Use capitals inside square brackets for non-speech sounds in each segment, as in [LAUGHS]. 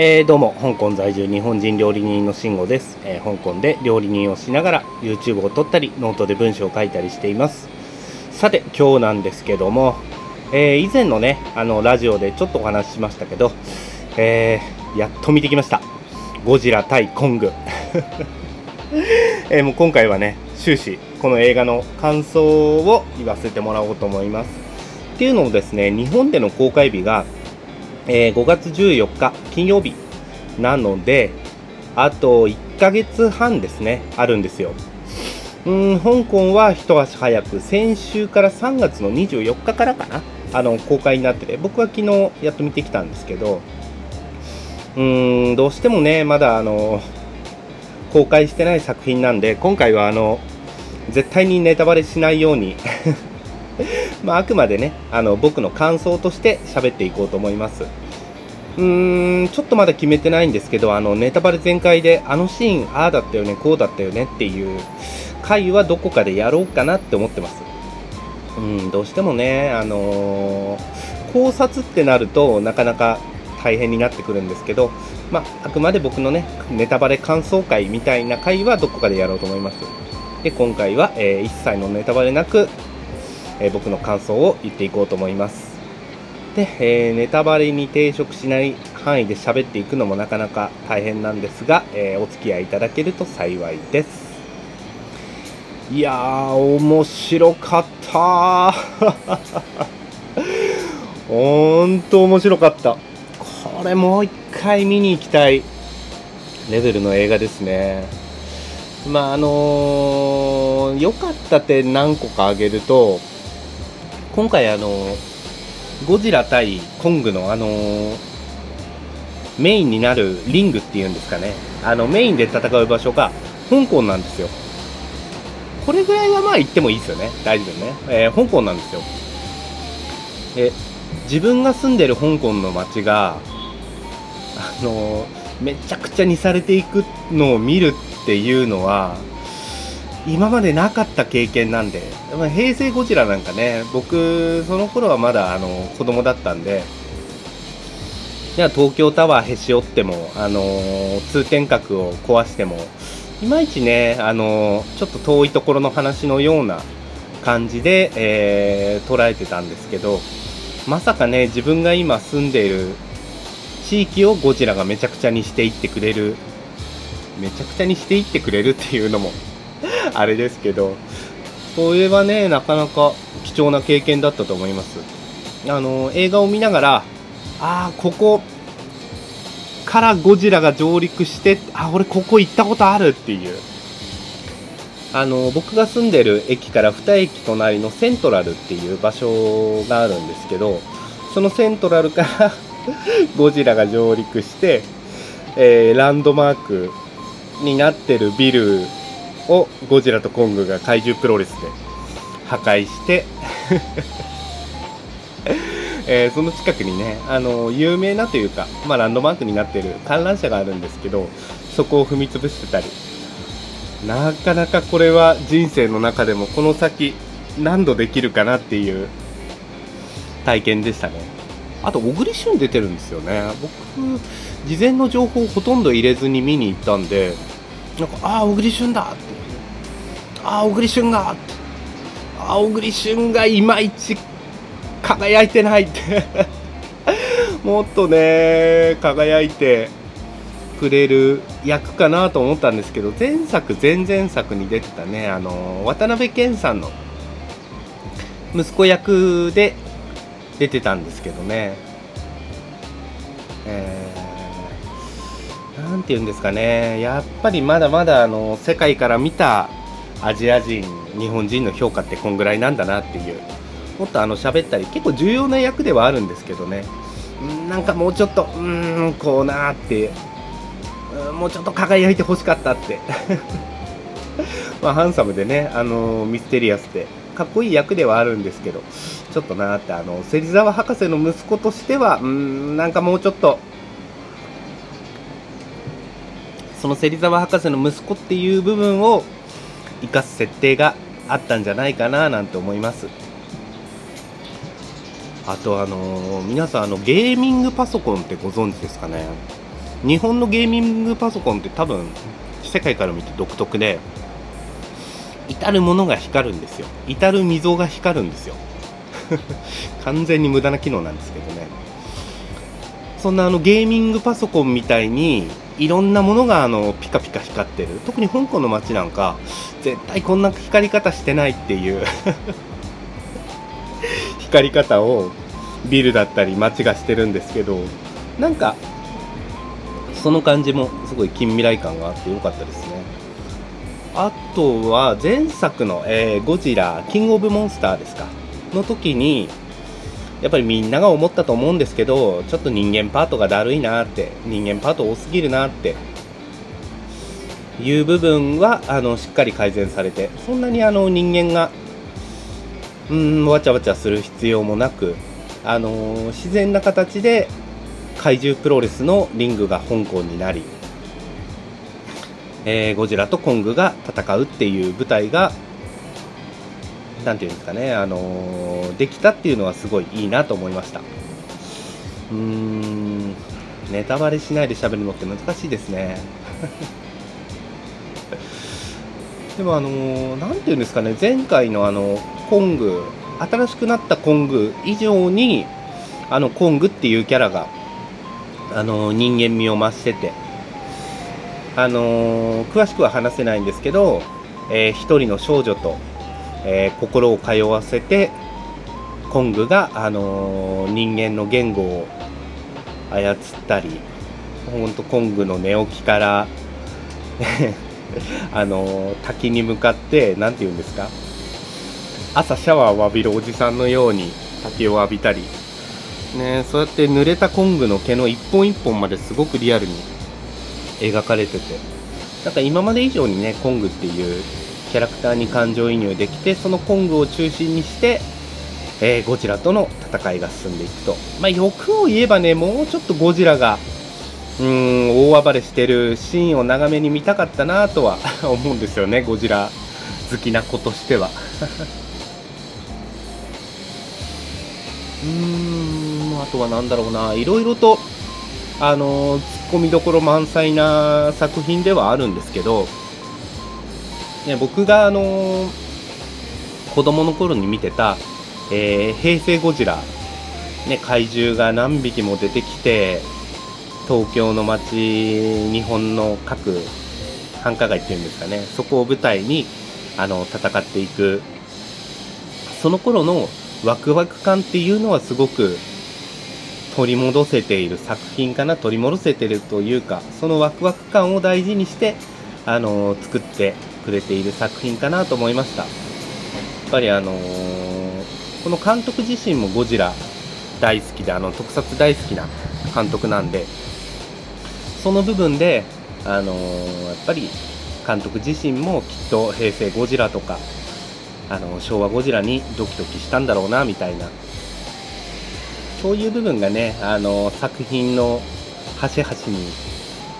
えー、どうも香港在住日本人料理人の慎吾です、えー、香港で料理人をしながら YouTube を撮ったりノートで文章を書いたりしています。さて今日なんですけども、えー、以前のねあのラジオでちょっとお話ししましたけど、えやっと見てきました。ゴジラ対コング、[LAUGHS] えもう今回はね終始この映画の感想を言わせてもらおうと思います。っていうのもですね日本での公開日がえー、5月14日金曜日なので、あと1ヶ月半ですね、あるんですよ。うん、香港は一足早く、先週から3月の24日からかな、あの公開になってて、僕は昨日やっと見てきたんですけど、うーん、どうしてもね、まだあの公開してない作品なんで、今回はあの絶対にネタバレしないように [LAUGHS] まあ、あくまでね、あの僕の感想として喋っていこうと思います。うーん、ちょっとまだ決めてないんですけど、あのネタバレ全開で、あのシーン、ああだったよね、こうだったよねっていう回はどこかでやろうかなって思ってます。うん、どうしてもね、あのー、考察ってなるとなかなか大変になってくるんですけど、まあ、あくまで僕のね、ネタバレ感想会みたいな回はどこかでやろうと思います。で、今回は、えー、一切のネタバレなく、え僕の感想を言っていこうと思います。で、えー、ネタバレに抵触しない範囲で喋っていくのもなかなか大変なんですが、えー、お付き合いいただけると幸いです。いやー、面白かった [LAUGHS] ほんと面白かった。これもう一回見に行きたいレベルの映画ですね。まああの良、かった点何個か挙げると、今回あのゴジラ対コングのあのメインになるリングっていうんですかね。あのメインで戦う場所が香港なんですよ。これぐらいはまあ言ってもいいですよね。大丈夫ね、えー、香港なんですよ。で自分が住んでる香港の街があのめちゃくちゃにされていくのを見るっていうのは今までなかった経験なんで、ま、平成ゴジラなんかね、僕、その頃はまだあの子供だったんで、じゃ東京タワーへし折っても、あの、通天閣を壊しても、いまいちね、あの、ちょっと遠いところの話のような感じで、えー、捉えてたんですけど、まさかね、自分が今住んでいる地域をゴジラがめちゃくちゃにしていってくれる、めちゃくちゃにしていってくれるっていうのも [LAUGHS] あれですけど、それはね、なかなか貴重な経験だったと思います。あの、映画を見ながら、ああ、ここからゴジラが上陸して、あ、俺ここ行ったことあるっていう。あの、僕が住んでる駅から2駅隣のセントラルっていう場所があるんですけど、そのセントラルから [LAUGHS] ゴジラが上陸して、えー、ランドマークになってるビルをゴジラとコングが怪獣プロレスで破壊して [LAUGHS] えー、その近くにね、あの有名なというか、まあ、ランドマークになっている観覧車があるんですけどそこを踏み潰してたりなかなかこれは人生の中でもこの先何度できるかなっていう体験でしたね。あと小栗旬出てるんですよね。僕事前の情報をほとんど入れずに見に行ったんでなんかああ小栗旬だってあ小栗旬がああ小栗旬がいまいち輝いてないって。[LAUGHS] もっとね輝いてくれる役かなと思ったんですけど前作前々作に出てたねあの渡辺謙さんの息子役で出てたんですけどね。えー、なんて言うんですかね。やっぱりまだまだあの世界から見たアジア人日本人の評価ってこんぐらいなんだなっていう。もっとあの喋ったり結構重要な役ではあるんですけどね。なんかもうちょっとうーんこうなーってもうちょっと輝いてほしかったって。[LAUGHS] まあハンサムでねあのミステリアスでかっこいい役ではあるんですけどちょっとなーってあの芹沢博士の息子としてはうんなんかもうちょっとその芹沢博士の息子っていう部分を生かす設定があったんじゃないかななんて思います。あとあのー、皆さんあのゲーミングパソコンってご存知ですかね？日本のゲーミングパソコンって多分世界から見て独特で至るものが光るんですよ。至る溝が光るんですよ。[LAUGHS] 完全に無駄な機能なんですけどね。そんなあのゲーミングパソコンみたいにいろんなものがあのピカピカ光ってる。特に香港の街なんか絶対こんな光り方してないっていう [LAUGHS] 光り方をビルだったり街がしてるんですけどなんかその感じもすごい近未来感があってよかったですね。あとは前作の、えー、ゴジラキングオブモンスターですか？の時にやっぱりみんなが思ったと思うんですけどちょっと人間パートがだるいなって人間パート多すぎるなっていう部分はあのしっかり改善されてそんなにあの人間がうんわちゃわちゃする必要もなくあの、自然な形で怪獣プロレスのリングが香港になり、えー、ゴジラとコングが戦うっていう舞台が何て言うんですかね、あの、できたっていうのはすごいいいなと思いました。うーんネタバレしないで喋るのって難しいですね。[LAUGHS] でもあの何、ー、て言うんですかね前回のあのコング新しくなったコング以上にあのコングっていうキャラがあの人間味を増しててあの詳しくは話せないんですけど、えー、一人の少女と、えー、心を通わせてコングが、あのー、人間の言語を操ったり本当コングの寝起きから [LAUGHS] あの滝に向かって何て言うんですか？朝シャワーを浴びるおじさんのように滝を浴びたり、ね、そうやって濡れたコングの毛の一本一本まですごくリアルに描かれてて。なんか今まで以上にねコングっていうキャラクターに感情移入できてそのコングを中心にして、えー、ゴジラとの戦いが進んでいくと、まあ、欲を言えばねもうちょっとゴジラがうーん大暴れしてるシーンを長めに見たかったなとは [LAUGHS] 思うんですよねゴジラ好きな子としては。[LAUGHS] うーんあとは何だろうな。いろいろとあのツッコミどころ満載な作品ではあるんですけど、ね、僕があの子供の頃に見てた、えー、平成ゴジラ、ね、怪獣が何匹も出てきて東京の街日本の各繁華街っていうんですかねそこを舞台にあの戦っていく。その頃のワクワク感っていうのはすごく取り戻せている作品かな取り戻せてるというかそのワクワク感を大事にしてあの作ってくれている作品かなと思いました。やっぱりあのー、この監督自身もゴジラ大好きであの特撮大好きな監督なんでその部分であのー、やっぱり監督自身もきっと平成ゴジラとかあの昭和ゴジラにドキドキしたんだろうなみたいな。そういう部分がねあの作品の端々に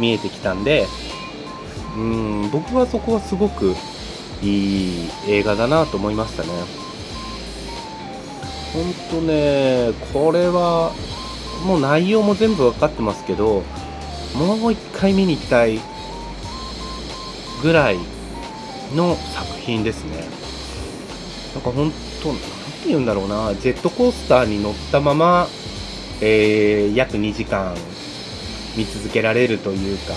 見えてきたんでうん僕はそこはすごくいい映画だなと思いましたね。ほんとねこれはもう内容も全部分かってますけどもう一回見に行きたいぐらいの作品ですね。なんか本当、なんて言うんだろうな、ジェットコースターに乗ったまま、えー、約2時間見続けられるというか、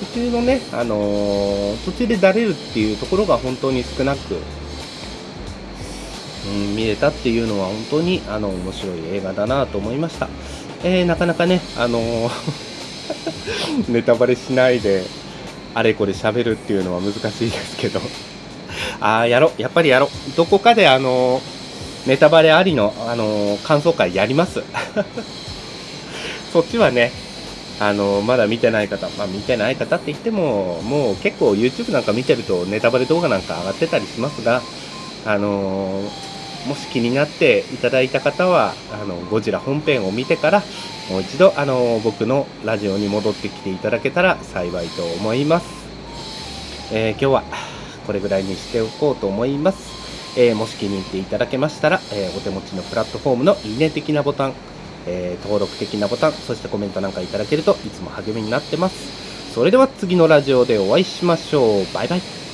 途中のね、あのー、途中でだれるっていうところが本当に少なく、うん、見れたっていうのは本当にあの面白い映画だなと思いました。えー、なかなかね、あのー [LAUGHS] ネタバレしないであれこれ喋るっていうのは難しいですけどああ、やろ、やっぱりやろ。どこかであの、ネタバレありの、あの、感想会やります。[LAUGHS] そっちはね、あの、まだ見てない方、まあ見てない方って言っても、もう結構 YouTube なんか見てるとネタバレ動画なんか上がってたりしますが、あのもし気になっていただいた方は、あの、ゴジラ本編を見てから、もう一度、あの、僕のラジオに戻ってきていただけたら幸いと思います。えー、今日は、これぐらいにしておこうと思います。えー、もし気に入っていただけましたら、えー、お手持ちのプラットフォームのいいね的なボタン、えー登録的なボタン、そしてコメントなんかいただけるといつも励みになってます。それでは次のラジオでお会いしましょう。バイバイ。